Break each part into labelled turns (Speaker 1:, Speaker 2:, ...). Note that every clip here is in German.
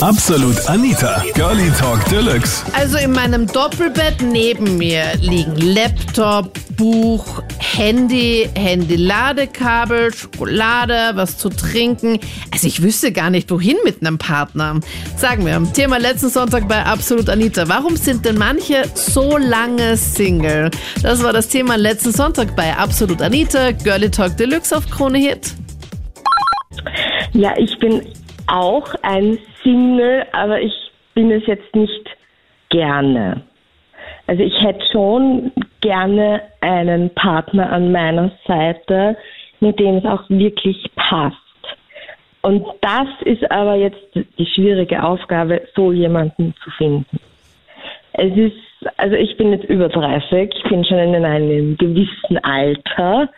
Speaker 1: Absolut Anita, Girlie Talk Deluxe.
Speaker 2: Also in meinem Doppelbett neben mir liegen Laptop, Buch, Handy, Handy-Ladekabel, Schokolade, was zu trinken. Also ich wüsste gar nicht, wohin mit einem Partner. Sagen wir, Thema letzten Sonntag bei Absolut Anita. Warum sind denn manche so lange Single? Das war das Thema letzten Sonntag bei Absolut Anita, Girlie Talk Deluxe auf Krone Hit.
Speaker 3: Ja, ich bin auch ein Single, aber ich bin es jetzt nicht gerne. Also ich hätte schon gerne einen Partner an meiner Seite, mit dem es auch wirklich passt. Und das ist aber jetzt die schwierige Aufgabe, so jemanden zu finden. Es ist, also ich bin jetzt über 30, ich bin schon in einem gewissen Alter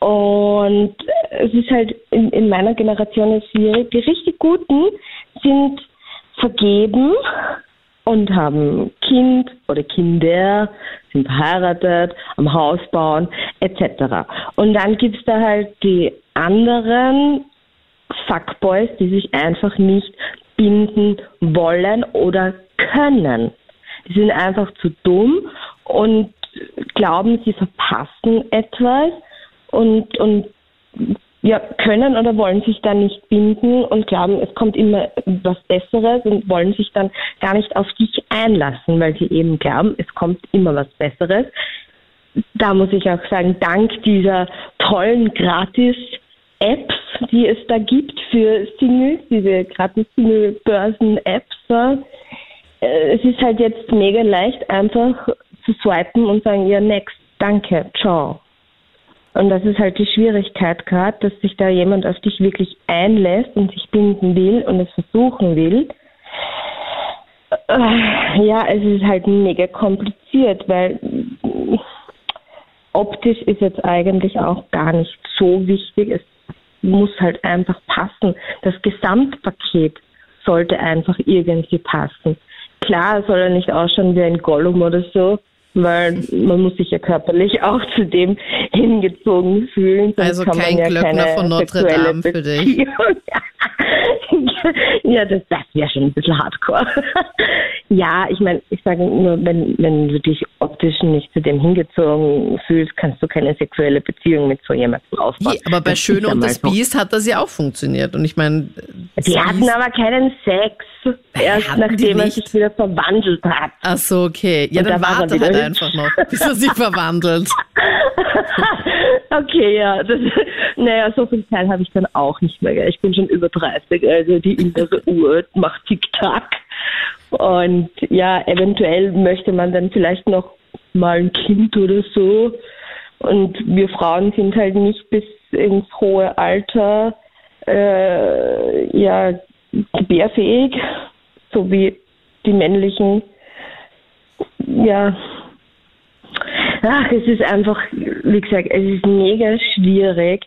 Speaker 3: und es ist halt in, in meiner Generation schwierig. Die richtig Guten sind vergeben und haben Kind oder Kinder, sind verheiratet, am Haus bauen, etc. Und dann gibt's da halt die anderen Fuckboys, die sich einfach nicht binden wollen oder können. Die sind einfach zu dumm und glauben, sie verpassen etwas und, und ja, können oder wollen sich dann nicht binden und glauben, es kommt immer was Besseres und wollen sich dann gar nicht auf dich einlassen, weil sie eben glauben, es kommt immer was Besseres. Da muss ich auch sagen, dank dieser tollen Gratis-Apps, die es da gibt für Singles, diese Gratis-Single-Börsen-Apps, äh, es ist halt jetzt mega leicht, einfach zu swipen und sagen, ja, next, danke, ciao. Und das ist halt die Schwierigkeit gerade, dass sich da jemand auf dich wirklich einlässt und sich binden will und es versuchen will. Äh, ja, es ist halt mega kompliziert, weil optisch ist jetzt eigentlich auch gar nicht so wichtig. Es muss halt einfach passen. Das Gesamtpaket sollte einfach irgendwie passen. Klar soll er nicht ausschauen wie ein Gollum oder so, weil man muss sich ja körperlich auch zu dem hingezogen fühlen.
Speaker 2: Also kein ja Glöckner von Notre Dame für dich.
Speaker 3: ja, das, das wäre schon ein bisschen hardcore. ja, ich meine, ich sage nur, wenn, wenn du dich optisch nicht zu dem hingezogen fühlst, kannst du keine sexuelle Beziehung mit so jemandem aufbauen.
Speaker 2: Ja, aber bei das Schön und das Biest hat das ja auch funktioniert. Und ich meine.
Speaker 3: Die hatten aber keinen Sex, erst nachdem er sich wieder verwandelt hat.
Speaker 2: Ach so, okay. Ja, und dann da warte halt einfach noch, bis er sich verwandelt.
Speaker 3: okay, ja. Das, naja, so viel Zeit habe ich dann auch nicht mehr. Ich bin schon über 30, also die innere Uhr macht Tick-Tack. Und ja, eventuell möchte man dann vielleicht noch mal ein Kind oder so. Und wir Frauen sind halt nicht bis ins hohe Alter äh, ja gebärfähig, so wie die männlichen. Ja, ach, es ist einfach, wie gesagt, es ist mega schwierig.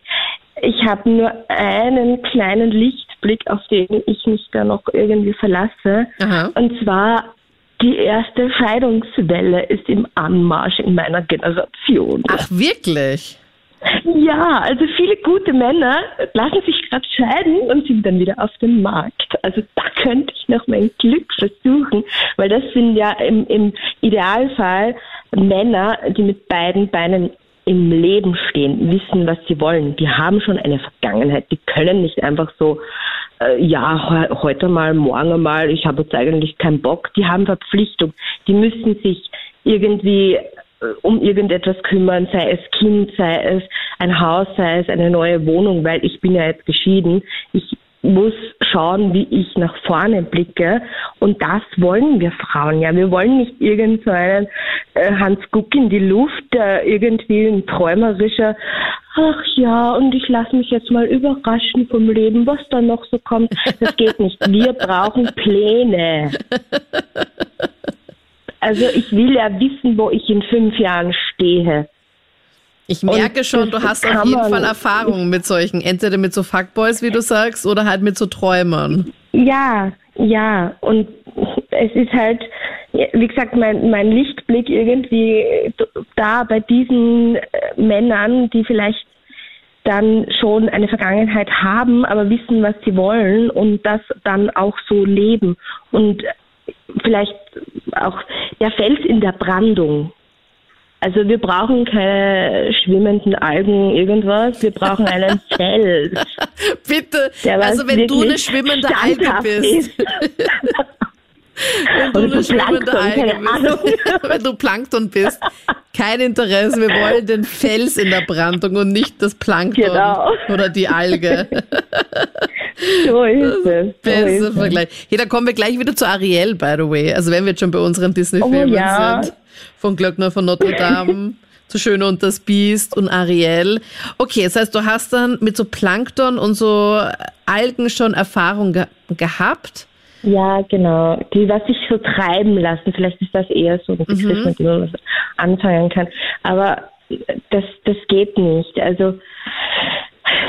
Speaker 3: Ich habe nur einen kleinen Lichtblick, auf den ich mich da noch irgendwie verlasse. Aha. Und zwar die erste Scheidungswelle ist im Anmarsch in meiner Generation.
Speaker 2: Ach, wirklich?
Speaker 3: Ja, also viele gute Männer lassen sich gerade scheiden und sind dann wieder auf dem Markt. Also da könnte ich noch mein Glück versuchen, weil das sind ja im, im Idealfall Männer, die mit beiden Beinen im Leben stehen, wissen, was sie wollen. Die haben schon eine Vergangenheit. Die können nicht einfach so, äh, ja, heute mal, morgen mal, ich habe jetzt eigentlich keinen Bock. Die haben Verpflichtung. Die müssen sich irgendwie um irgendetwas kümmern, sei es Kind, sei es ein Haus, sei es eine neue Wohnung, weil ich bin ja jetzt geschieden. Ich muss schauen, wie ich nach vorne blicke. Und das wollen wir Frauen ja. Wir wollen nicht irgend so äh, Hans Guck in die Luft, der irgendwie ein träumerischer, ach ja, und ich lasse mich jetzt mal überraschen vom Leben, was da noch so kommt. Das geht nicht. Wir brauchen Pläne. Also ich will ja wissen, wo ich in fünf Jahren stehe.
Speaker 2: Ich merke und schon, du hast auf jeden Fall Erfahrungen mit solchen, entweder mit so Fuckboys, wie du sagst, oder halt mit so Träumern.
Speaker 3: Ja, ja. Und es ist halt, wie gesagt, mein, mein Lichtblick irgendwie da bei diesen äh, Männern, die vielleicht dann schon eine Vergangenheit haben, aber wissen, was sie wollen und das dann auch so leben und vielleicht auch der Fels in der Brandung. Also wir brauchen keine schwimmenden Algen, irgendwas. Wir brauchen einen Fels.
Speaker 2: Bitte, also wenn du eine schwimmende Alge bist. Wenn du schwimmende Alge bist. wenn du Plankton bist. Kein Interesse. Wir wollen den Fels in der Brandung und nicht das Plankton genau. oder die Alge.
Speaker 3: So ist es.
Speaker 2: Bester so Vergleich. Hey, da kommen wir gleich wieder zu Ariel, by the way. Also wenn wir jetzt schon bei unseren Disney-Filmen oh, ja. sind. Von Glöckner von Notre Dame. zu Schön und das Biest und Ariel. Okay, das heißt, du hast dann mit so Plankton und so Algen schon Erfahrung ge gehabt?
Speaker 3: Ja, genau. Die, was sich so treiben lassen. Vielleicht ist das eher so ein Begriff, mhm. mit dem man was anfangen kann. Aber das, das geht nicht. Also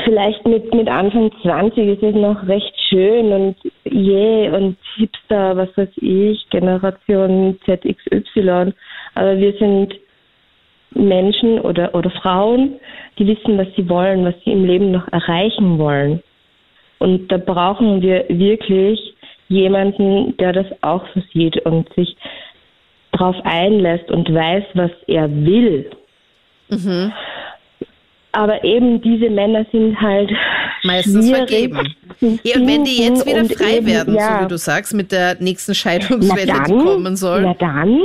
Speaker 3: vielleicht mit, mit Anfang 20 ist es noch recht schön und je yeah, und Hipster, was weiß ich, Generation ZXY. Aber wir sind Menschen oder, oder Frauen, die wissen, was sie wollen, was sie im Leben noch erreichen wollen. Und da brauchen wir wirklich jemanden, der das auch so sieht und sich darauf einlässt und weiß, was er will. Mhm. Aber eben diese Männer sind halt
Speaker 2: meistens vergeben. Ja, und wenn die jetzt wieder frei eben, werden, ja. so wie du sagst, mit der nächsten Scheidungswelle, die kommen soll.
Speaker 3: Ja, dann.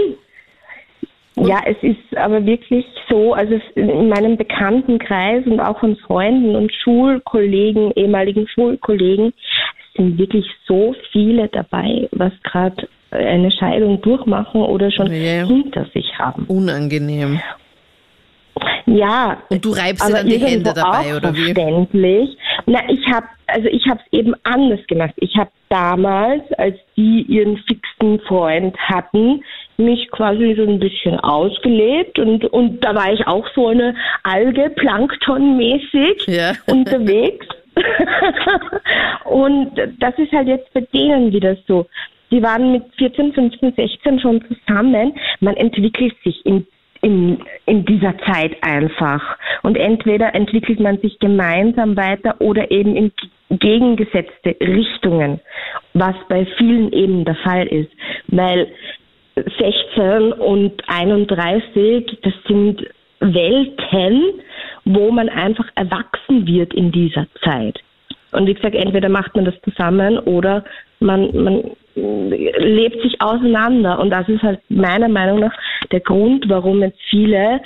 Speaker 3: Ja, es ist aber wirklich so, also in meinem Bekanntenkreis und auch von Freunden und Schulkollegen, ehemaligen Schulkollegen, sind wirklich so viele dabei, was gerade eine Scheidung durchmachen oder schon yeah. hinter sich haben.
Speaker 2: Unangenehm.
Speaker 3: Ja.
Speaker 2: Und du reibst dir dann die Hände dabei, oder wie?
Speaker 3: Verständlich. Na, ich habe also ich habe es eben anders gemacht. Ich habe damals, als die ihren fixen Freund hatten, mich quasi so ein bisschen ausgelebt und und da war ich auch so eine Alge Planktonmäßig ja. unterwegs. und das ist halt jetzt bei denen wieder so. Die waren mit 14, 15, 16 schon zusammen. Man entwickelt sich in, in, in dieser Zeit einfach. Und entweder entwickelt man sich gemeinsam weiter oder eben in gegengesetzte Richtungen, was bei vielen eben der Fall ist. Weil 16 und 31, das sind Welten, wo man einfach erwachsen wird in dieser Zeit. Und wie gesagt, entweder macht man das zusammen oder man, man lebt sich auseinander. Und das ist halt meiner Meinung nach der Grund, warum jetzt viele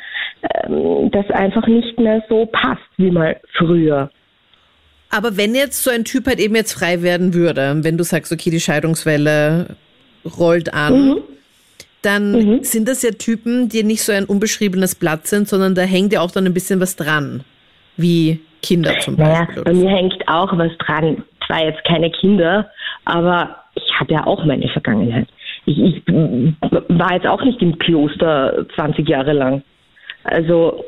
Speaker 3: ähm, das einfach nicht mehr so passt wie mal früher.
Speaker 2: Aber wenn jetzt so ein Typ halt eben jetzt frei werden würde, wenn du sagst, okay, die Scheidungswelle rollt an, mhm dann mhm. sind das ja Typen, die nicht so ein unbeschriebenes Blatt sind, sondern da hängt ja auch dann ein bisschen was dran, wie Kinder zum Beispiel.
Speaker 3: Naja, bei mir hängt auch was dran. Zwar jetzt keine Kinder, aber ich habe ja auch meine Vergangenheit. Ich, ich war jetzt auch nicht im Kloster 20 Jahre lang. Also,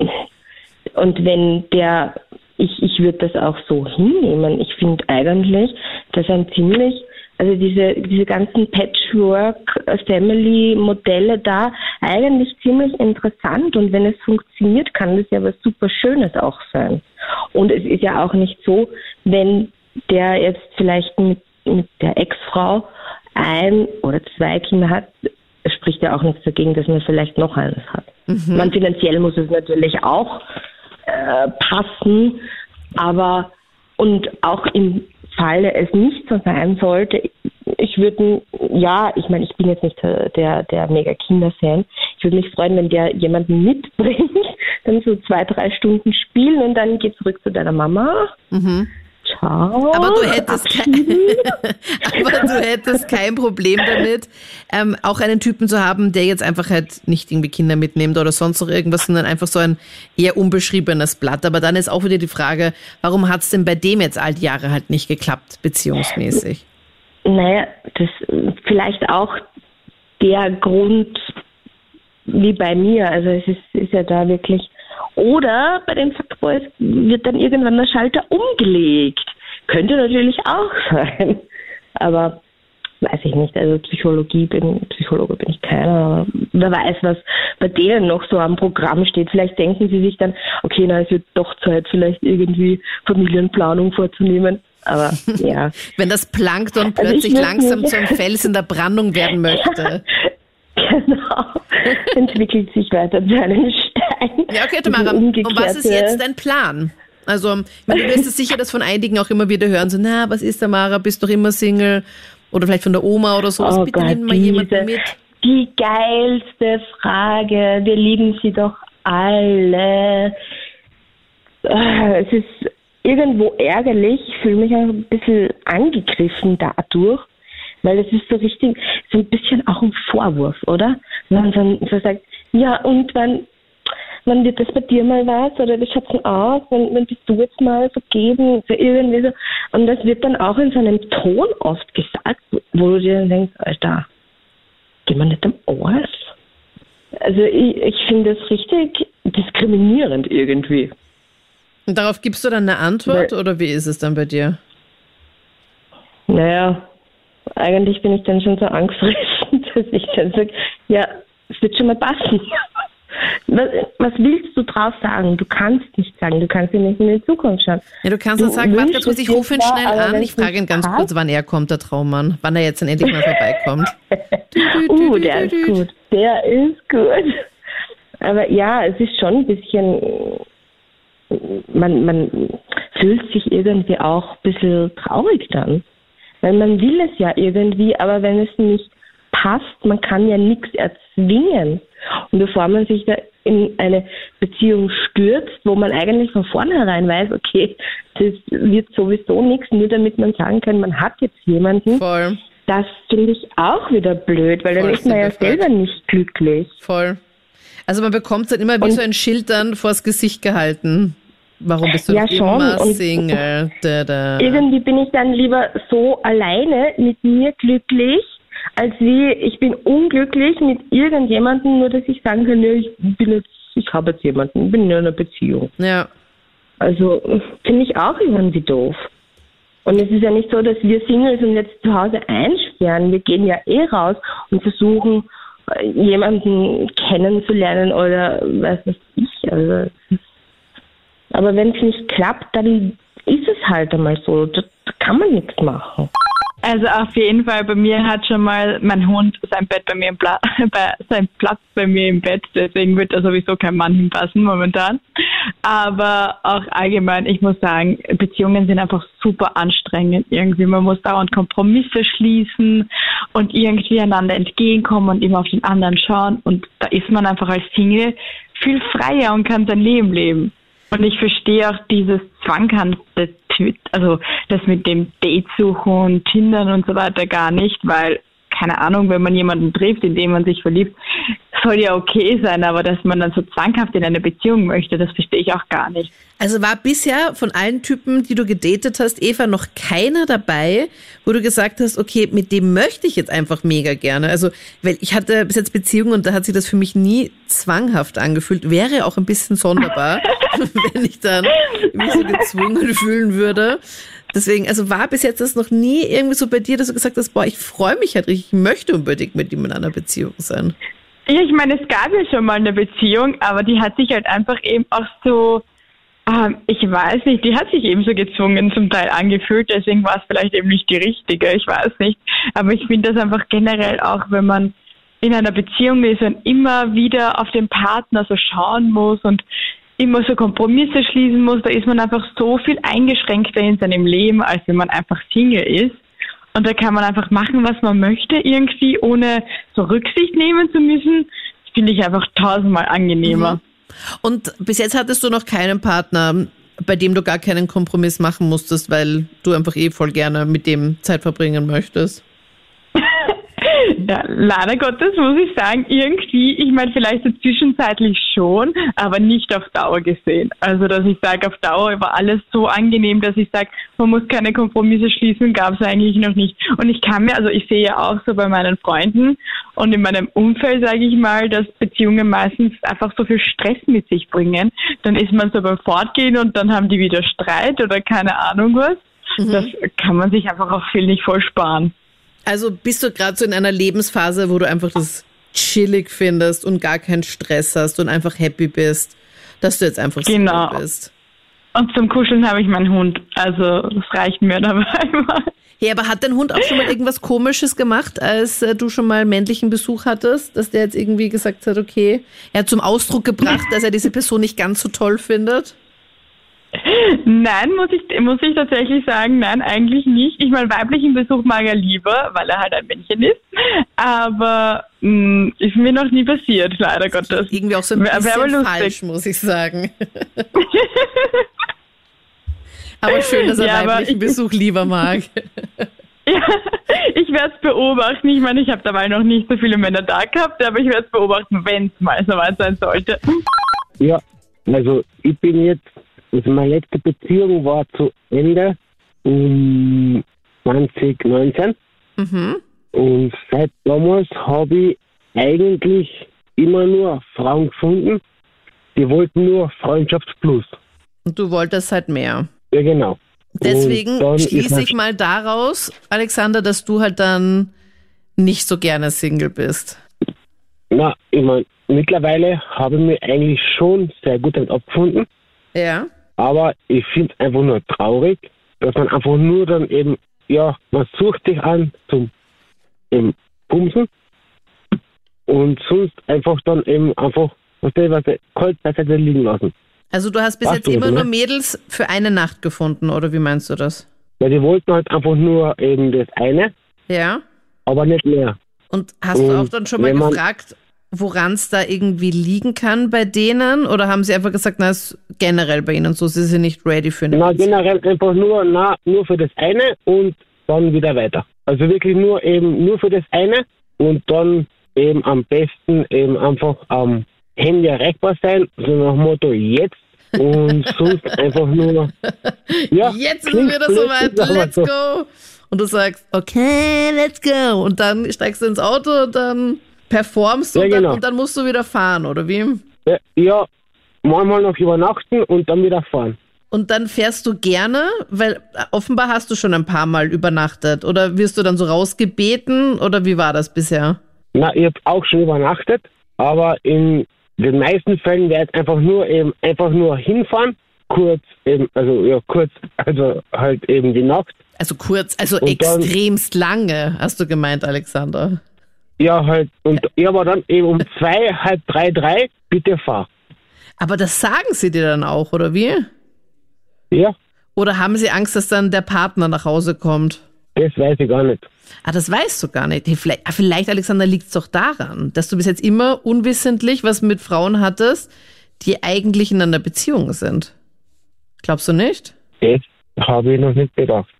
Speaker 3: und wenn der, ich, ich würde das auch so hinnehmen. Ich finde eigentlich, dass ein ziemlich also diese, diese ganzen Patchwork-Family-Modelle da eigentlich ziemlich interessant und wenn es funktioniert, kann das ja was super Schönes auch sein. Und es ist ja auch nicht so, wenn der jetzt vielleicht mit, mit der Ex-Frau ein oder zwei Kinder hat, spricht ja auch nichts dagegen, dass man vielleicht noch eines hat. Mhm. Man finanziell muss es natürlich auch äh, passen, aber und auch im Falle es nicht so sein sollte, ich würde, ja, ich meine, ich bin jetzt nicht der, der mega Kinderfan. Ich würde mich freuen, wenn der jemanden mitbringt, dann so zwei, drei Stunden spielen und dann geht zurück zu deiner Mama. Mhm. Ciao.
Speaker 2: Aber du hättest, kein, aber du hättest kein Problem damit, ähm, auch einen Typen zu haben, der jetzt einfach halt nicht irgendwie Kinder mitnimmt oder sonst noch irgendwas, sondern einfach so ein eher unbeschriebenes Blatt. Aber dann ist auch wieder die Frage, warum hat es denn bei dem jetzt all die Jahre halt nicht geklappt, beziehungsmäßig?
Speaker 3: Naja, das vielleicht auch der Grund wie bei mir. Also es ist, ist ja da wirklich. Oder bei den Fuckboys wird dann irgendwann der Schalter umgelegt. Könnte natürlich auch sein. Aber weiß ich nicht. Also Psychologie bin, Psychologe bin ich keiner, wer weiß, was bei denen noch so am Programm steht. Vielleicht denken sie sich dann, okay, na, es wird doch Zeit, vielleicht irgendwie Familienplanung vorzunehmen. Aber ja.
Speaker 2: Wenn das Plankton also plötzlich langsam nicht. zum Fels in der Brandung werden möchte.
Speaker 3: genau. Entwickelt sich weiter zu einem Stein.
Speaker 2: Ja, okay, Tamara. Und was ist jetzt dein Plan? Also, ich meine, du wirst es sicher das von einigen auch immer wieder hören, so, na, was ist Tamara, bist doch immer Single? Oder vielleicht von der Oma oder so.
Speaker 3: Oh Bitte Gott, nimm mal jemanden mit. Die geilste Frage. Wir lieben sie doch alle. Ah, es ist irgendwo ärgerlich. Ich fühle mich auch ein bisschen angegriffen dadurch. Weil es ist so richtig, so ein bisschen auch ein Vorwurf, oder? Wenn man dann so sagt, ja, und wann, wann wird das bei dir mal was? Oder wie schaut's denn aus? Wann, wann bist du jetzt mal vergeben? So irgendwie so. Und das wird dann auch in so einem Ton oft gesagt, wo du dir dann denkst, Alter, geh mal nicht am Arsch. Also ich, ich finde das richtig diskriminierend irgendwie.
Speaker 2: Und darauf gibst du dann eine Antwort Weil, oder wie ist es dann bei dir?
Speaker 3: Naja, eigentlich bin ich dann schon so angstfressen, dass ich dann sage, ja, es wird schon mal passen. Was, was, willst du drauf sagen? Du kannst nicht sagen, du kannst nicht in die Zukunft schauen.
Speaker 2: Ja, du kannst du sagen, warte kurz, ich rufe ihn schnell an. Ich frage ihn ganz kurz, wann er kommt, der Traummann. Wann er jetzt dann endlich mal vorbeikommt.
Speaker 3: uh, der ist gut. Der ist gut. Aber ja, es ist schon ein bisschen, man, man fühlt sich irgendwie auch ein bisschen traurig dann. Weil man will es ja irgendwie, aber wenn es nicht passt, man kann ja nichts erzwingen. Und bevor man sich da in eine Beziehung stürzt, wo man eigentlich von vornherein weiß, okay, das wird sowieso nichts, nur damit man sagen kann, man hat jetzt jemanden.
Speaker 2: Voll.
Speaker 3: Das finde ich auch wieder blöd, weil Voll, dann ist man ja selber nicht glücklich.
Speaker 2: Voll. Also man bekommt dann immer wie so ein Schild dann vors Gesicht gehalten. Warum bist du ja, schon. immer Single? Da, da.
Speaker 3: Irgendwie bin ich dann lieber so alleine mit mir glücklich, als wie ich bin unglücklich mit irgendjemandem, nur dass ich sagen kann, ja, ich bin jetzt, ich habe jetzt jemanden, bin in einer Beziehung.
Speaker 2: Ja.
Speaker 3: Also finde ich auch irgendwie doof. Und es ist ja nicht so, dass wir Singles uns jetzt zu Hause einsperren. Wir gehen ja eh raus und versuchen, äh, jemanden kennenzulernen oder was weiß ich. Also, aber wenn es nicht klappt, dann ist es halt einmal so. Da, kann man nichts machen.
Speaker 4: Also auf jeden Fall, bei mir hat schon mal mein Hund sein Bett bei mir im bei, sein Platz bei mir im Bett, deswegen wird da sowieso kein Mann hinpassen momentan. Aber auch allgemein, ich muss sagen, Beziehungen sind einfach super anstrengend irgendwie. Man muss dauernd Kompromisse schließen und irgendwie einander entgegenkommen und immer auf den anderen schauen. Und da ist man einfach als Single viel freier und kann sein Leben leben. Und ich verstehe auch dieses zwanghafte, also das mit dem Date suchen und Tindern und so weiter gar nicht, weil keine Ahnung, wenn man jemanden trifft, in den man sich verliebt, soll ja okay sein, aber dass man dann so zwanghaft in eine Beziehung möchte, das verstehe ich auch gar nicht.
Speaker 2: Also war bisher von allen Typen, die du gedatet hast, Eva, noch keiner dabei, wo du gesagt hast, okay, mit dem möchte ich jetzt einfach mega gerne. Also, weil ich hatte bis jetzt Beziehungen und da hat sich das für mich nie zwanghaft angefühlt. Wäre auch ein bisschen sonderbar, wenn ich dann mich so gezwungen fühlen würde. Deswegen, also war bis jetzt das noch nie irgendwie so bei dir, dass du gesagt hast, boah, ich freue mich halt richtig, ich möchte unbedingt mit ihm in einer Beziehung sein.
Speaker 4: Ich meine, es gab ja schon mal eine Beziehung, aber die hat sich halt einfach eben auch so, ich weiß nicht, die hat sich eben so gezwungen zum Teil angefühlt, deswegen war es vielleicht eben nicht die richtige, ich weiß nicht. Aber ich finde das einfach generell auch, wenn man in einer Beziehung ist und immer wieder auf den Partner so schauen muss und immer so Kompromisse schließen muss, da ist man einfach so viel eingeschränkter in seinem Leben, als wenn man einfach Single ist. Und da kann man einfach machen, was man möchte, irgendwie, ohne so Rücksicht nehmen zu müssen. Das finde ich einfach tausendmal angenehmer. Mhm.
Speaker 2: Und bis jetzt hattest du noch keinen Partner, bei dem du gar keinen Kompromiss machen musstest, weil du einfach eh voll gerne mit dem Zeit verbringen möchtest?
Speaker 4: Ja, leider Gottes muss ich sagen, irgendwie, ich meine vielleicht so zwischenzeitlich schon, aber nicht auf Dauer gesehen. Also dass ich sage, auf Dauer war alles so angenehm, dass ich sage, man muss keine Kompromisse schließen, gab es eigentlich noch nicht. Und ich kann mir, also ich sehe ja auch so bei meinen Freunden und in meinem Umfeld, sage ich mal, dass Beziehungen meistens einfach so viel Stress mit sich bringen. Dann ist man so beim Fortgehen und dann haben die wieder Streit oder keine Ahnung was. Mhm. Das kann man sich einfach auch viel nicht voll sparen.
Speaker 2: Also bist du gerade so in einer Lebensphase, wo du einfach das chillig findest und gar keinen Stress hast und einfach happy bist, dass du jetzt einfach
Speaker 4: Genau.
Speaker 2: Single bist.
Speaker 4: Und zum Kuscheln habe ich meinen Hund. Also das reicht mir dabei immer.
Speaker 2: Hey, aber hat dein Hund auch schon mal irgendwas Komisches gemacht, als äh, du schon mal männlichen Besuch hattest, dass der jetzt irgendwie gesagt hat, okay, er hat zum Ausdruck gebracht, dass er diese Person nicht ganz so toll findet?
Speaker 4: Nein, muss ich, muss ich tatsächlich sagen, nein, eigentlich nicht. Ich meine, weiblichen Besuch mag er lieber, weil er halt ein Männchen ist. Aber mh, ist mir noch nie passiert, leider Gottes.
Speaker 2: Irgendwie auch so ein
Speaker 4: Wär- wär aber
Speaker 2: bisschen
Speaker 4: lustig.
Speaker 2: falsch, muss ich sagen. aber schön, dass er
Speaker 4: Ja,
Speaker 2: weiblichen
Speaker 4: ich-
Speaker 2: Besuch lieber mag.
Speaker 4: Ja, ich werde es beobachten. Ich meine, ich habe dabei noch nicht so viele Männer da gehabt, aber ich werde es beobachten, wenn es mal soweit sein sollte.
Speaker 5: Ja, also ich bin jetzt, also meine letzte Beziehung war zu Ende um 2019
Speaker 2: Mhm.
Speaker 5: und seit damals habe ich eigentlich immer nur Frauen gefunden, die wollten nur Freundschaft plus.
Speaker 2: Und du wolltest halt mehr.
Speaker 5: Ja, genau.
Speaker 2: Deswegen schließe ich mal daraus, Alexander, dass du halt dann nicht so gerne Single bist.
Speaker 5: Na, ich mein, mittlerweile habe ich mich eigentlich schon sehr gut damit abgefunden,
Speaker 2: Ja.
Speaker 5: Aber ich finde es einfach nur traurig, dass man einfach nur dann eben, ja, man sucht sich an zum eben Bumsen und sonst einfach dann eben einfach, was der, was der kalt beiseite liegen lassen.
Speaker 2: Also du hast bis
Speaker 5: Warst
Speaker 2: jetzt
Speaker 5: du,
Speaker 2: immer nur Mädels für eine Nacht gefunden, oder wie meinst du das?
Speaker 5: Weil die wollten halt einfach nur eben das eine,
Speaker 2: Ja.
Speaker 5: aber nicht mehr.
Speaker 2: Und hast du
Speaker 5: Und
Speaker 2: auch dann schon mal gefragt, woran es da irgendwie liegen kann bei denen? Oder haben sie einfach gesagt, na, ist generell bei ihnen so, sie sind nicht ready für eine
Speaker 5: Na,
Speaker 2: Beziehung?
Speaker 5: generell einfach nur, na, nur für das eine und dann wieder weiter. Also wirklich nur eben nur für das eine und dann eben am besten eben einfach am Handy erreichbar sein, so nach dem Motto jetzt und sonst einfach nur. Ja,
Speaker 2: Jetzt
Speaker 5: klingt
Speaker 2: wieder
Speaker 5: blöd,
Speaker 2: soweit, let's go. Und du sagst, okay, let's go. Und dann steigst du ins Auto und dann performst du
Speaker 5: Ja,
Speaker 2: und, dann,
Speaker 5: genau.
Speaker 2: und dann musst du wieder fahren, oder wie?
Speaker 5: Ja, ja, manchmal noch übernachten und dann wieder fahren.
Speaker 2: Und dann fährst du gerne, weil äh, offenbar hast du schon ein paar Mal übernachtet. Oder wirst du dann so rausgebeten? Oder wie war das bisher?
Speaker 5: Na, ich habe auch schon übernachtet, aber in den meisten Fällen wäre es einfach nur eben einfach nur hinfahren, kurz eben, also ja kurz, also halt eben die Nacht.
Speaker 2: Also kurz, also
Speaker 5: Und dann-
Speaker 2: extremst lange, hast du gemeint, Alexander.
Speaker 5: Ja, halt, und ja, aber dann eben um zwei, halb drei, drei, bitte fahr.
Speaker 2: Aber das sagen sie dir dann auch, oder wie?
Speaker 5: Ja,
Speaker 2: Oder haben sie Angst, dass dann der Partner nach Hause kommt?
Speaker 5: das weiß ich gar nicht.
Speaker 2: Ah, das weißt du gar nicht. Hey, Vielleicht, ah, vielleicht Alexander, liegt es doch daran, dass du bis jetzt immer unwissentlich was mit Frauen hattest, die eigentlich in einer Beziehung sind. Glaubst du nicht?
Speaker 5: Das habe ich noch nicht bedacht.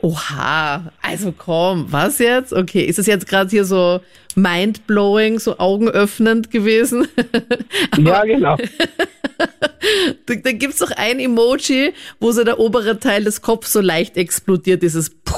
Speaker 2: Oha, also komm, was jetzt? Okay, ist es jetzt gerade hier so mindblowing, so augenöffnend gewesen?
Speaker 5: Ja, genau.
Speaker 2: da da gibt's doch ein Emoji, wo so der obere Teil des Kopfs so leicht explodiert, dieses Puh.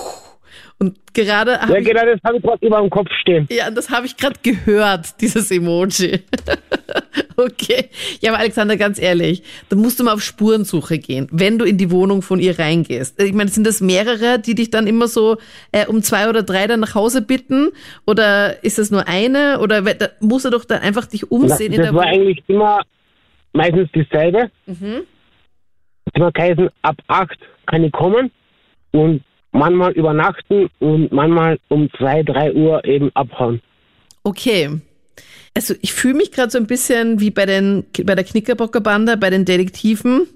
Speaker 2: Und gerade
Speaker 5: Ja,
Speaker 2: ich,
Speaker 5: genau, das habe ich gerade über dem Kopf stehen.
Speaker 2: ja, das habe ich gerade gehört, dieses Emoji. okay. Ja, aber Alexander, ganz ehrlich, da musst du mal auf Spurensuche gehen, wenn du in die Wohnung von ihr reingehst. Ich meine, sind das mehrere, die dich dann immer so äh, um zwei oder drei dann nach Hause bitten? Oder ist das nur eine? Oder da musst du doch dann einfach dich
Speaker 5: Na,
Speaker 2: umsehen in
Speaker 5: das
Speaker 2: der
Speaker 5: war
Speaker 2: Wohnung?
Speaker 5: eigentlich immer meistens dieselbe.
Speaker 2: Mhm.
Speaker 5: Es war geheißen, ab acht kann ich kommen und manchmal übernachten und manchmal um zwei, drei Uhr eben abhauen.
Speaker 2: Okay. Also ich fühle mich gerade so ein bisschen wie bei, den, bei der Knickerbockerbande, bei den Detektiven.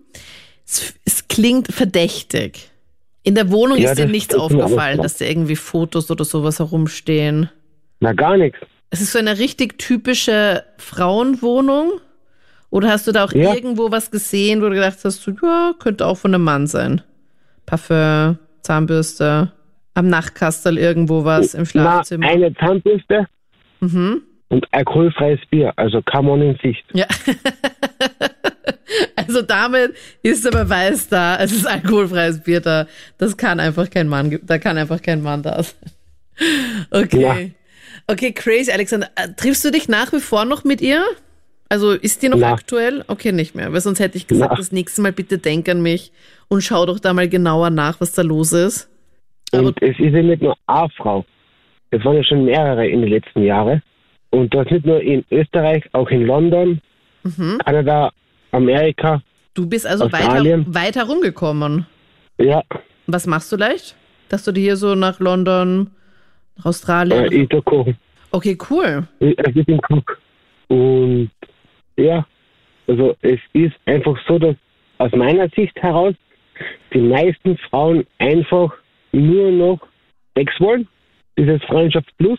Speaker 2: Es, es klingt verdächtig. In der Wohnung
Speaker 5: Ja,
Speaker 2: ist dir nichts
Speaker 5: ist
Speaker 2: aufgefallen, dass da irgendwie Fotos oder sowas herumstehen.
Speaker 5: Na, gar nichts.
Speaker 2: Es ist so eine richtig typische Frauenwohnung. Oder hast du da auch
Speaker 5: Ja.
Speaker 2: irgendwo was gesehen, wo du gedacht hast, so, ja, könnte auch von einem Mann sein? Parfum, Zahnbürste, am Nachtkastel irgendwo was im
Speaker 5: Na,
Speaker 2: Schlafzimmer.
Speaker 5: eine Zahnbürste
Speaker 2: mhm.
Speaker 5: Und alkoholfreies Bier, also kann man in Sicht.
Speaker 2: Ja. also damit ist der Beweis da, es ist alkoholfreies Bier da. Das kann einfach kein Mann, da kann einfach kein Mann da sein. Okay. Okay, crazy, Alexander. Äh, Triffst du dich nach wie vor noch mit ihr? Also ist die noch
Speaker 5: Na.
Speaker 2: aktuell? Okay, nicht mehr. Weil sonst hätte ich gesagt,
Speaker 5: Na.
Speaker 2: das nächste Mal bitte denk an mich und schau doch da mal genauer nach, was da los ist. Aber
Speaker 5: Und es ist ja nicht nur eine Frau. es waren ja schon mehrere in den letzten Jahren. Und das nicht nur in Österreich, auch in London, Kanada, Amerika.
Speaker 2: Du bist also weiter,
Speaker 5: Australien.
Speaker 2: weiter rumgekommen.
Speaker 5: Ja,
Speaker 2: Was machst du leicht? Dass du dir hier so nach London, nach Australien.
Speaker 5: äh, ich kochen.
Speaker 2: okay, cool.
Speaker 5: Ich, ich bin Cook. Und ja, also es ist einfach so, dass aus meiner Sicht heraus die meisten Frauen einfach nur noch Sex wollen, dieses Freundschaft Plus.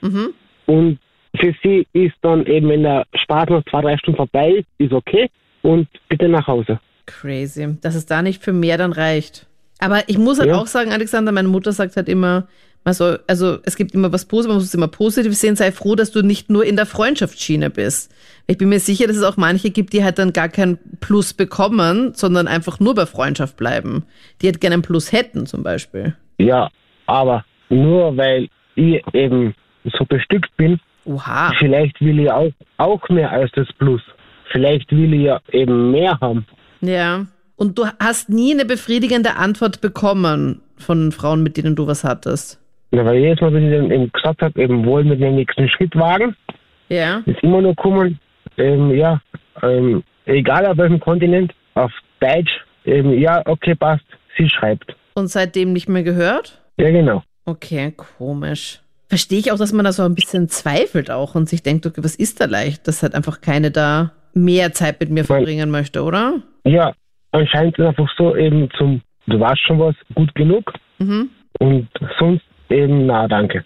Speaker 2: Mhm.
Speaker 5: Und für sie ist dann eben, wenn der Spaß nach zwei, drei Stunden vorbei ist, ist okay und bitte nach Hause.
Speaker 2: Crazy, dass es da nicht für mehr dann reicht. Aber ich muss halt
Speaker 5: Ja.
Speaker 2: auch sagen, Alexander, meine Mutter sagt halt immer, man soll, also es gibt immer was Positives, man muss es immer positiv sehen, sei froh, dass du nicht nur in der Freundschaftsschiene bist. Ich bin mir sicher, dass es auch manche gibt, die halt dann gar kein Plus bekommen, sondern einfach nur bei Freundschaft bleiben. Die halt gerne ein Plus hätten, zum Beispiel.
Speaker 5: Ja, aber nur weil ich eben so bestückt bin,
Speaker 2: Oha.
Speaker 5: vielleicht will ich auch, auch mehr als das Plus. Vielleicht will ich ja eben mehr haben.
Speaker 2: Ja. Und du hast nie eine befriedigende Antwort bekommen von Frauen, mit denen du was hattest.
Speaker 5: Ja, weil jedes Mal, wenn ich dann eben gesagt habe, eben wollen wir den nächsten Schritt wagen,
Speaker 2: Ja.
Speaker 5: ist immer nur kommen, ähm, ja, ähm, egal auf welchem Kontinent, auf Deutsch, eben, ja, okay, passt, sie schreibt.
Speaker 2: Und seitdem nicht mehr gehört?
Speaker 5: Ja, genau.
Speaker 2: Okay, komisch. Verstehe ich auch, dass man da so ein bisschen zweifelt auch und sich denkt, okay, was ist da leicht, dass halt einfach keine da mehr Zeit mit mir verbringen möchte, oder?
Speaker 5: Ja, anscheinend ist einfach so eben zum, du weißt schon was, gut genug
Speaker 2: Mhm.
Speaker 5: und sonst eben, na, danke.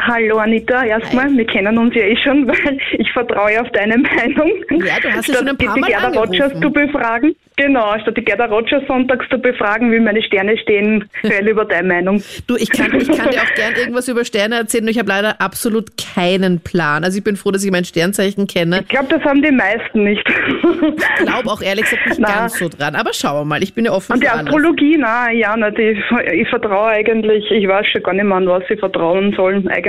Speaker 6: Hallo Anita, erstmal, wir kennen uns ja eh schon, weil ich vertraue auf deine Meinung.
Speaker 2: Ja, du hast ja schon ein paar
Speaker 6: die
Speaker 2: Mal
Speaker 6: Gerda
Speaker 2: angerufen.
Speaker 6: Rogers zu befragen. Genau, statt die Gerda Rogers sonntags zu befragen, wie meine Sterne stehen, höre lieber deine Meinung.
Speaker 2: Du, ich kann, ich kann dir auch gern irgendwas über Sterne erzählen, nur ich habe leider absolut keinen Plan. Also ich bin froh, dass ich mein Sternzeichen kenne.
Speaker 6: Ich glaube, das haben die meisten nicht.
Speaker 2: Ich glaube auch ehrlich gesagt nicht
Speaker 6: Na.
Speaker 2: ganz so dran. Aber schauen wir mal, ich bin ja offen
Speaker 6: Und die
Speaker 2: für alles.
Speaker 6: Astrologie, na ja, na, die, ich vertraue eigentlich, ich weiß schon gar nicht mehr, an was ich vertrauen soll eigentlich.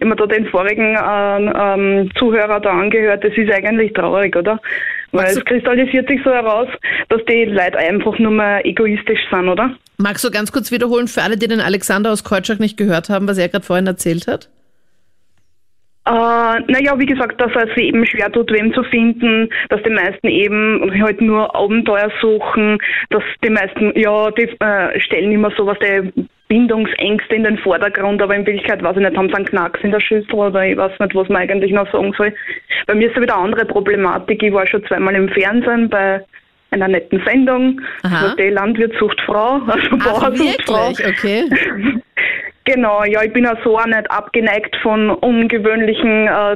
Speaker 6: Immer da den vorigen äh, ähm, Zuhörer da angehört, das ist eigentlich traurig, oder? Weil
Speaker 2: Magst
Speaker 6: es kristallisiert sich so heraus, dass die Leute einfach nur mehr egoistisch sind, oder?
Speaker 2: Magst du ganz kurz wiederholen für alle, die den Alexander aus Keutschach nicht gehört haben, was er gerade vorhin erzählt hat?
Speaker 6: Äh, naja, wie gesagt, dass er sich eben schwer tut, wem zu finden, dass die meisten eben halt nur Abenteuer suchen, dass die meisten, ja, die äh, stellen immer so was der Bindungsängste in den Vordergrund, aber in Wirklichkeit, weiß ich nicht, haben sie einen Knacks in der Schüssel oder ich weiß nicht, was man eigentlich noch sagen soll. Bei mir ist es wieder eine andere Problematik. Ich war schon zweimal im Fernsehen bei einer netten Sendung,
Speaker 2: Aha.
Speaker 6: die Landwirt sucht Frau, also Bauer sucht Frau.
Speaker 2: Okay.
Speaker 6: Genau, ja, ich bin ja so auch nicht abgeneigt von ungewöhnlichen äh,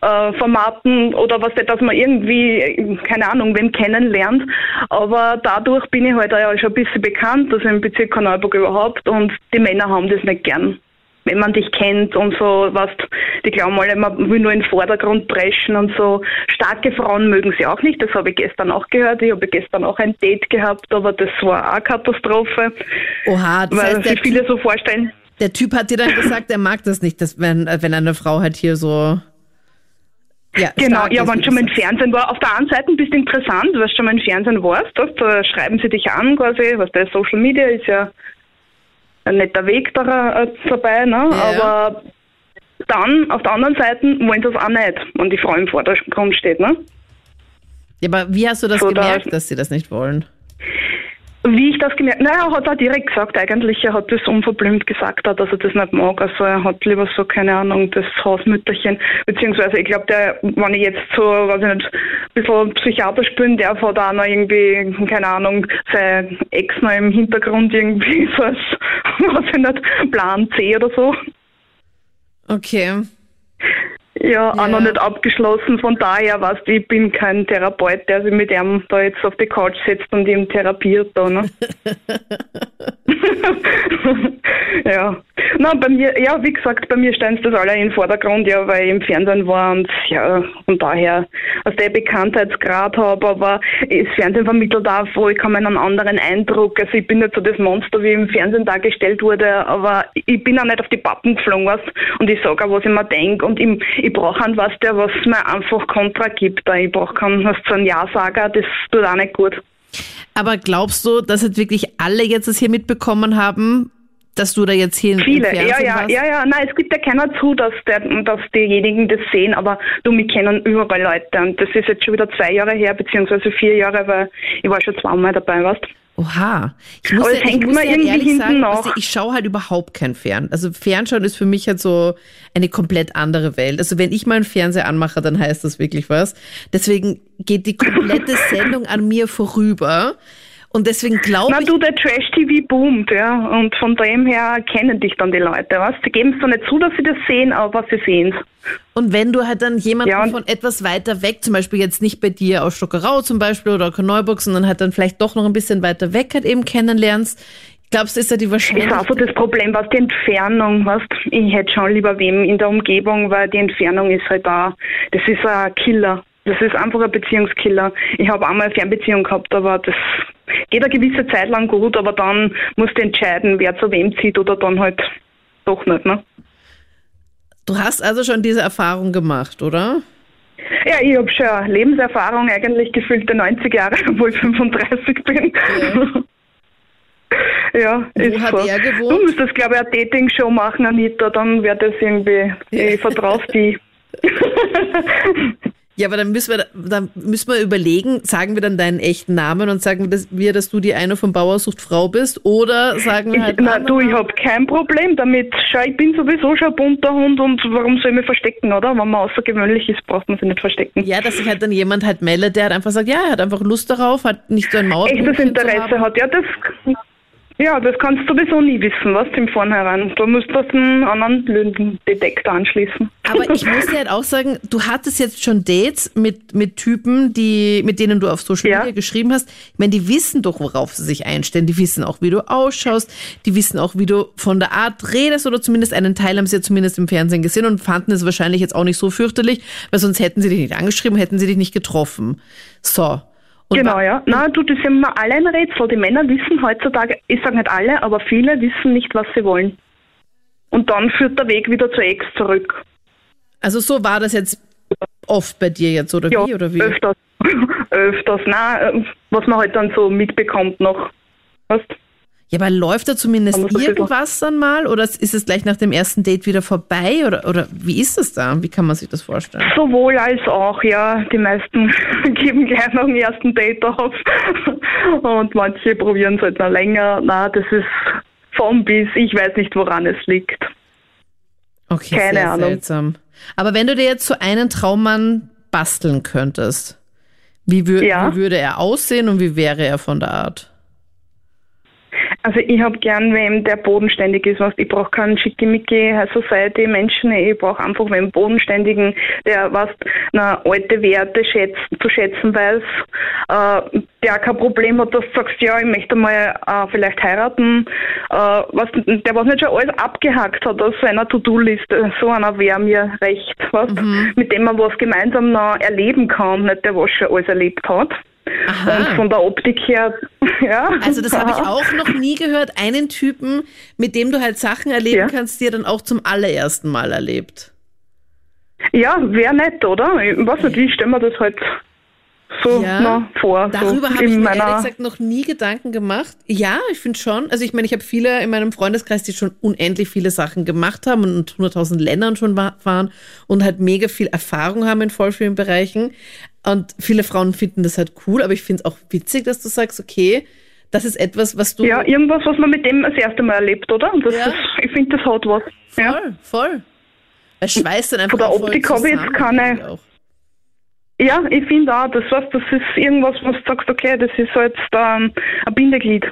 Speaker 6: äh, Formaten oder was, dass man irgendwie, keine Ahnung, wen kennenlernt. Aber dadurch bin ich halt auch ja schon ein bisschen bekannt, also im Bezirk Kanalburg überhaupt und die Männer haben das nicht gern. Wenn man dich kennt und so, was, die glauben alle, man will nur in den Vordergrund preschen und so. Starke Frauen mögen sie auch nicht, das habe ich gestern auch gehört. Ich habe gestern auch ein Date gehabt, aber das war auch eine Katastrophe,
Speaker 2: Oha, das
Speaker 6: weil
Speaker 2: heißt,
Speaker 6: sich viele so vorstellen.
Speaker 2: Der Typ hat dir dann gesagt, er mag das nicht, dass wenn, wenn eine Frau halt hier so. Ja,
Speaker 6: Genau, ja, wenn schon mal
Speaker 2: du
Speaker 6: im. Fernsehen war. Auf der einen Seite ein bisschen interessant, weil du schon mal im Fernsehen warst, das, da schreiben sie dich an quasi, was der Social Media ist ja ein netter Weg da, äh, dabei, ne?
Speaker 2: Ja.
Speaker 6: aber dann auf der anderen Seite wollen sie es auch nicht, wenn die Frau im Vordergrund steht. Ne?
Speaker 2: Ja, aber wie hast du das
Speaker 6: So, da-
Speaker 2: gemerkt, dass sie das nicht wollen?
Speaker 6: Wie ich das gemerkt naja, er hat auch direkt gesagt, eigentlich, er hat das unverblümt gesagt, dass er das nicht mag. Also er hat lieber so, keine Ahnung, das Hausmütterchen, beziehungsweise ich glaube, der, wenn ich jetzt so, weiß ich nicht, ein bisschen Psychiater spielen darf, hat auch noch irgendwie, keine Ahnung, sein Ex noch im Hintergrund irgendwie so als, weiß ich nicht, Plan C oder so.
Speaker 2: Okay.
Speaker 6: Ja, auch noch nicht abgeschlossen. Von daher, weißt du, ich bin kein Therapeut, der sich mit ihm da jetzt auf die Couch setzt und ihm therapiert da, ne? ja. Na, bei mir, ja, wie gesagt, bei mir stand das alle in den Vordergrund, ja, weil ich im Fernsehen war und ja, von daher, aus der Bekanntheitsgrad habe, aber das Fernsehen vermittelt auch vollkommen einen anderen Eindruck. Also ich bin nicht so das Monster, wie im Fernsehen dargestellt wurde, aber ich bin auch nicht auf die Pappen geflogen, weißt, und ich sage auch, was ich mir denke und ich, ich brauche einen, was der, was mir einfach Kontra gibt. Ich brauche keinen, was so ein Ja-Sager, das tut auch nicht gut.
Speaker 2: Aber glaubst du, dass jetzt wirklich alle jetzt das hier mitbekommen haben, dass du da jetzt hier
Speaker 6: Viele, ja, ja,
Speaker 2: warst?
Speaker 6: ja, ja. Nein, es gibt ja keiner zu, dass, der, dass diejenigen das sehen, aber du, wir kennen überall Leute und das ist jetzt schon wieder zwei Jahre her, beziehungsweise vier Jahre, weil ich war schon zweimal dabei, weißt
Speaker 2: Oha. Ich muss
Speaker 6: Aber
Speaker 2: ja, ich
Speaker 6: hängt immer
Speaker 2: ja
Speaker 6: irgendwie
Speaker 2: ehrlich
Speaker 6: hinten
Speaker 2: sagen, weißt du, ich schaue halt überhaupt kein Fern. Also Fernschauen ist für mich halt so eine komplett andere Welt. Also wenn ich mal einen Fernseher anmache, dann heißt das wirklich was. Deswegen geht die komplette Sendung an mir vorüber. Und deswegen glaube
Speaker 6: Na
Speaker 2: ich,
Speaker 6: du, der Trash-TV boomt, ja, und von dem her kennen dich dann die Leute, weißt Sie geben es zwar nicht zu, dass sie das sehen, aber sie sehen es.
Speaker 2: und wenn du halt dann jemanden
Speaker 6: Ja,
Speaker 2: von etwas weiter weg, zum Beispiel jetzt nicht bei dir aus Stockerau zum Beispiel oder Neuburg, sondern halt dann vielleicht doch noch ein bisschen weiter weg halt eben kennenlernst, glaubst du, ist da die
Speaker 6: Ist
Speaker 2: Wahrscheinlichkeit...
Speaker 6: auch so das Problem, was die Entfernung, weißt ich hätte schon lieber wem in der Umgebung, weil die Entfernung ist halt da, das ist ein Killer. Das ist einfach ein Beziehungskiller. Ich habe einmal eine Fernbeziehung gehabt, aber das geht eine gewisse Zeit lang gut, aber dann musst du entscheiden, wer zu wem zieht oder dann halt doch nicht, ne?
Speaker 2: Du hast also schon diese Erfahrung gemacht, oder?
Speaker 6: Ja, ich habe schon eine Lebenserfahrung, eigentlich gefühlte 90 Jahre, obwohl ich 35 bin. Ja,
Speaker 2: Wo
Speaker 6: ist
Speaker 2: hat
Speaker 6: so.
Speaker 2: er gewohnt?
Speaker 6: Du müsstest, glaube ich, eine Dating-Show machen, Anita, dann wäre das irgendwie, ich vertraue die.
Speaker 2: Ja, aber dann müssen wir, dann müssen wir überlegen, sagen wir dann deinen echten Namen und sagen wir, dass, wir, dass du die eine vom Bauer sucht Frau bist oder sagen wir
Speaker 6: Ich,
Speaker 2: halt.
Speaker 6: na, du, ich habe kein Problem damit. Schau, ich bin sowieso schon ein bunter Hund und warum soll ich mich verstecken, oder? Wenn man außergewöhnlich ist, braucht man sich nicht verstecken.
Speaker 2: Ja, dass sich halt dann jemand halt meldet, der halt einfach sagt, ja, er hat einfach Lust darauf, hat nicht so ein Mauerblümchen
Speaker 6: Echtes Interesse hat. Ja, das, ja, das kannst du sowieso nie wissen, was im Vornherein. Du müsstest einen anderen Lügendetektor anschließen.
Speaker 2: Aber ich muss dir halt auch sagen, du hattest jetzt schon Dates mit, mit Typen, die, mit denen du auf Social
Speaker 6: Ja.
Speaker 2: Media geschrieben hast. Ich meine, die wissen doch, worauf sie sich einstellen. Die wissen auch, wie du ausschaust. Die wissen auch, wie du von der Art redest oder zumindest einen Teil haben sie ja zumindest im Fernsehen gesehen und fanden es wahrscheinlich jetzt auch nicht so fürchterlich, weil sonst hätten sie dich nicht angeschrieben, hätten sie dich nicht getroffen. So. Und
Speaker 6: genau, ja. Na, du, das sind mir alle ein Rätsel. Die Männer wissen heutzutage, ich sage nicht alle, aber viele wissen nicht, was sie wollen. Und dann führt der Weg wieder zur Ex zurück.
Speaker 2: Also so war das jetzt oft bei dir jetzt, oder
Speaker 6: Ja,
Speaker 2: wie? Oder wie?
Speaker 6: öfters. öfters. Na, was man halt dann so mitbekommt noch. Weißt?
Speaker 2: Ja, aber läuft da zumindest irgendwas dann mal oder ist es gleich nach dem ersten Date wieder vorbei oder, oder wie ist es da? Wie kann man sich das vorstellen?
Speaker 6: Sowohl als auch, ja. Die meisten geben gleich nach dem ersten Date auf. Und manche probieren es halt noch länger. Na, das ist von bis. Ich weiß nicht, woran es liegt.
Speaker 2: Okay,
Speaker 6: Keine
Speaker 2: sehr
Speaker 6: Ahnung.
Speaker 2: seltsam. Aber wenn du dir jetzt so einen Traummann basteln könntest, wie, wür
Speaker 6: Ja.
Speaker 2: wie würde er aussehen und wie wäre er von der Art?
Speaker 6: Also ich habe gern wem, der bodenständig ist. Ich brauche keinen schickimicki High Society Menschen. Ich brauche einfach wem bodenständigen, der was na, alte Werte schätz, zu schätzen weiß, äh, der kein Problem hat, dass du sagst, ja, ich möchte mal äh, vielleicht heiraten, äh, was, der was nicht schon alles abgehackt hat aus seiner To-Do-Liste. So einer wäre mir recht, was, mit dem man was gemeinsam noch erleben kann, nicht der was schon alles erlebt hat. Und von der Optik her, ja.
Speaker 2: Also das habe ich auch noch nie gehört. Einen Typen, mit dem du halt Sachen erleben
Speaker 6: Ja.
Speaker 2: kannst, die er dann auch zum allerersten Mal erlebt.
Speaker 6: Ja, wäre nett, oder? Ich weiß nicht, ich stelle mir das halt so
Speaker 2: Ja,
Speaker 6: na, vor.
Speaker 2: Darüber
Speaker 6: so
Speaker 2: habe ich mir ehrlich gesagt noch nie Gedanken gemacht. Ja, ich finde schon. Also ich meine, ich habe viele in meinem Freundeskreis, die schon unendlich viele Sachen gemacht haben und in 100.000 Ländern schon wa- waren und halt mega viel Erfahrung haben in voll vielen Bereichen. Und viele Frauen finden das halt cool, aber ich finde es auch witzig, dass du sagst, okay, das ist etwas, was du
Speaker 6: Ja, irgendwas, was man mit dem das erste Mal erlebt, oder? Und das
Speaker 2: Ja.
Speaker 6: ist, ich finde, das hat was.
Speaker 2: voll,
Speaker 6: Ja.
Speaker 2: voll. Es schweißt dann einfach
Speaker 6: der
Speaker 2: auch voll
Speaker 6: Optik habe ich jetzt keine-
Speaker 2: auch.
Speaker 6: ja, ich finde auch, das, was, das ist irgendwas, was du sagst, okay, das ist so jetzt ähm, ein Bindeglied.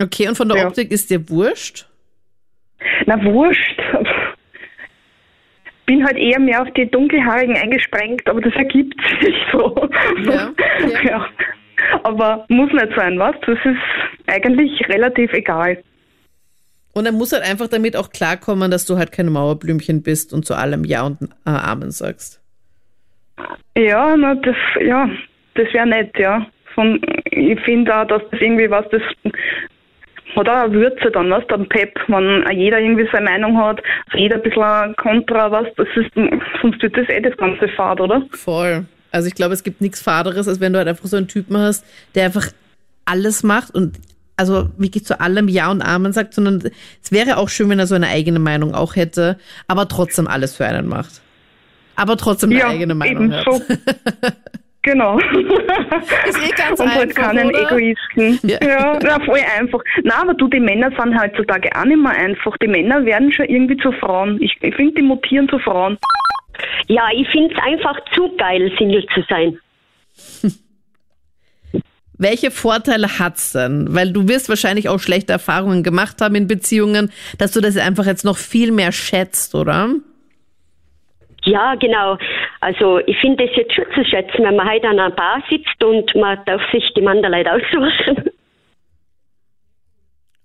Speaker 2: Okay, und von der
Speaker 6: Ja.
Speaker 2: Optik ist dir wurscht?
Speaker 6: Na, wurscht. Bin halt eher mehr auf die Dunkelhaarigen eingesprengt, aber das ergibt sich so.
Speaker 2: Ja, ja.
Speaker 6: ja. Aber muss nicht sein, was? Das ist eigentlich relativ egal.
Speaker 2: Und er muss halt einfach damit auch klarkommen, dass du halt kein Mauerblümchen bist und zu allem Ja und äh, Amen sagst.
Speaker 6: Ja, na, das, ja, das wäre nett, ja. Von, ich finde auch, dass das irgendwie was, das eine Würze dann, was, dann Pep, wenn jeder irgendwie seine Meinung hat, jeder ein bisschen Kontra, was, das ist, sonst wird das eh das ganze Fahrt, oder?
Speaker 2: Voll. Also ich glaube, es gibt nichts Faderes, als wenn du halt einfach so einen Typen hast, der einfach alles macht und also wirklich zu allem Ja und Amen sagt, sondern es wäre auch schön, wenn er so eine eigene Meinung auch hätte, aber trotzdem alles für einen macht. Aber trotzdem eine
Speaker 6: ja,
Speaker 2: eigene Meinung
Speaker 6: eben
Speaker 2: hat.
Speaker 6: so. Genau.
Speaker 2: Ist eh ganz
Speaker 6: Und halt
Speaker 2: einfach,
Speaker 6: keinen
Speaker 2: oder?
Speaker 6: Egoisten.
Speaker 2: Ja.
Speaker 6: Ja. ja, voll einfach. Na, aber du, die Männer sind heutzutage auch nicht mehr einfach. Die Männer werden schon irgendwie zu Frauen. Ich, ich finde, die mutieren zu Frauen.
Speaker 7: Ja, ich finde es einfach zu geil, Single zu sein.
Speaker 2: Welche Vorteile hat's denn? Weil du wirst wahrscheinlich auch schlechte Erfahrungen gemacht haben in Beziehungen, dass du das einfach jetzt noch viel mehr schätzt, oder?
Speaker 7: Ja, genau. Also ich finde es jetzt schon zu schätzen, wenn man heute an einer Bar sitzt und man darf sich die Manderleute aussuchen.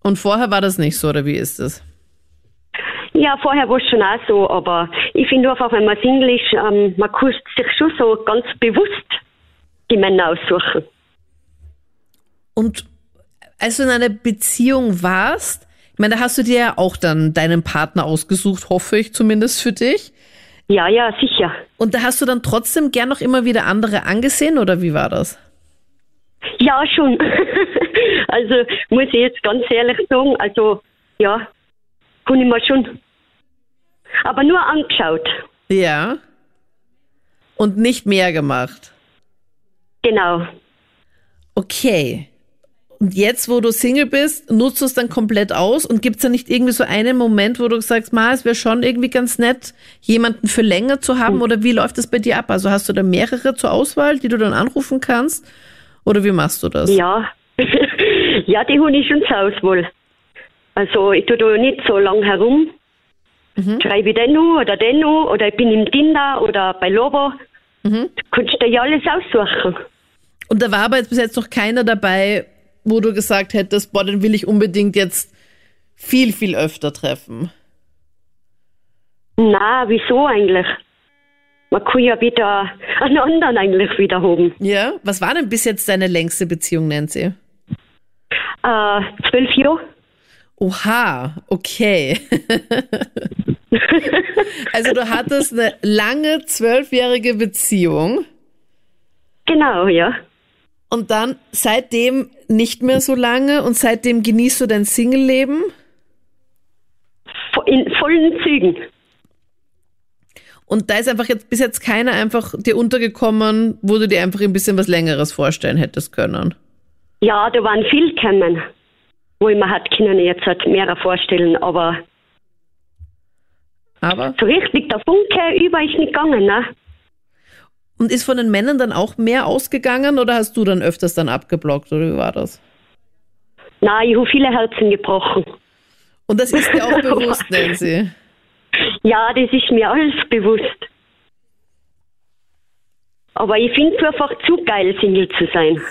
Speaker 2: Und vorher war das nicht so, oder wie ist es?
Speaker 7: Ja, vorher war es schon auch so, aber ich finde einfach, wenn man Single ist, ähm, man kann sich schon so ganz bewusst die Männer aussuchen.
Speaker 2: Und als du in einer Beziehung warst, ich meine, da hast du dir ja auch dann deinen Partner ausgesucht, hoffe ich zumindest für dich.
Speaker 7: Ja, ja, sicher.
Speaker 2: Und da hast du dann trotzdem gern noch immer wieder andere angesehen, oder wie war das?
Speaker 7: Ja, schon. also muss ich jetzt ganz ehrlich sagen, also ja, kann ich mir schon. Aber nur angeschaut.
Speaker 2: Ja. Und nicht mehr gemacht.
Speaker 7: Genau.
Speaker 2: Okay. Und jetzt, wo du Single bist, nutzt du es dann komplett aus und gibt es da nicht irgendwie so einen Moment, wo du sagst, ma, es wäre schon irgendwie ganz nett, jemanden für länger zu haben oder wie läuft das bei dir ab? Also hast du da mehrere zur Auswahl, die du dann anrufen kannst oder wie machst du das?
Speaker 7: Ja. ja, die habe ich schon zur Auswahl. Also ich tue da nicht so lang herum. Schreibe ich den an oder den an oder ich bin im Tinder oder bei Lobo. Du kannst dir ja alles aussuchen.
Speaker 2: Und da war aber jetzt bis jetzt noch keiner dabei, wo du gesagt hättest, boah, den will ich unbedingt jetzt viel, viel öfter treffen.
Speaker 7: Na, wieso eigentlich? Man kann ja wieder einen anderen eigentlich wieder haben.
Speaker 2: Ja? Was war denn bis jetzt deine längste Beziehung, Nancy?
Speaker 7: Äh, zwölf Jahre.
Speaker 2: Oha, okay. also du hattest eine lange zwölfjährige Beziehung
Speaker 7: Genau, ja.
Speaker 2: Und dann seitdem nicht mehr so lange und seitdem genießt du dein Single-Leben.
Speaker 7: In vollen Zügen.
Speaker 2: Und da ist einfach jetzt bis jetzt keiner einfach dir untergekommen, wo du dir einfach ein bisschen was Längeres vorstellen hättest können.
Speaker 7: Ja, da waren viel gekommen, wo ich mir hat können jetzt halt mehr vorstellen, aber
Speaker 2: Aber
Speaker 7: so richtig der Funke über ist nicht gegangen, ne?
Speaker 2: Und ist von den Männern dann auch mehr ausgegangen oder hast du dann öfters dann abgeblockt oder wie war das?
Speaker 7: Nein, ich habe viele Herzen gebrochen.
Speaker 2: Und das ist dir auch bewusst, Nancy.
Speaker 7: Ja, das ist mir alles bewusst. Aber ich finde es einfach zu geil, Single zu sein.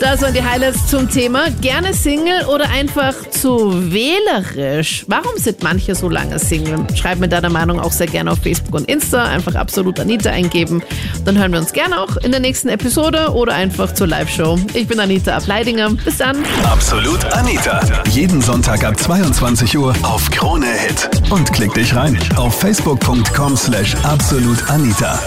Speaker 2: Das waren die Highlights zum Thema. Gerne Single oder einfach zu wählerisch? Warum sind manche so lange Single? Schreib mir deine Meinung auch sehr gerne auf Facebook und Insta. Einfach absolut Anita eingeben. Dann hören wir uns gerne auch in der nächsten Episode oder einfach zur Live-Show. Ich bin Anita Ableidinger. Bis dann.
Speaker 1: Absolut Anita. Jeden Sonntag ab 22 Uhr auf Krone Hit. Und klick dich rein auf facebook.com slash absolutanita.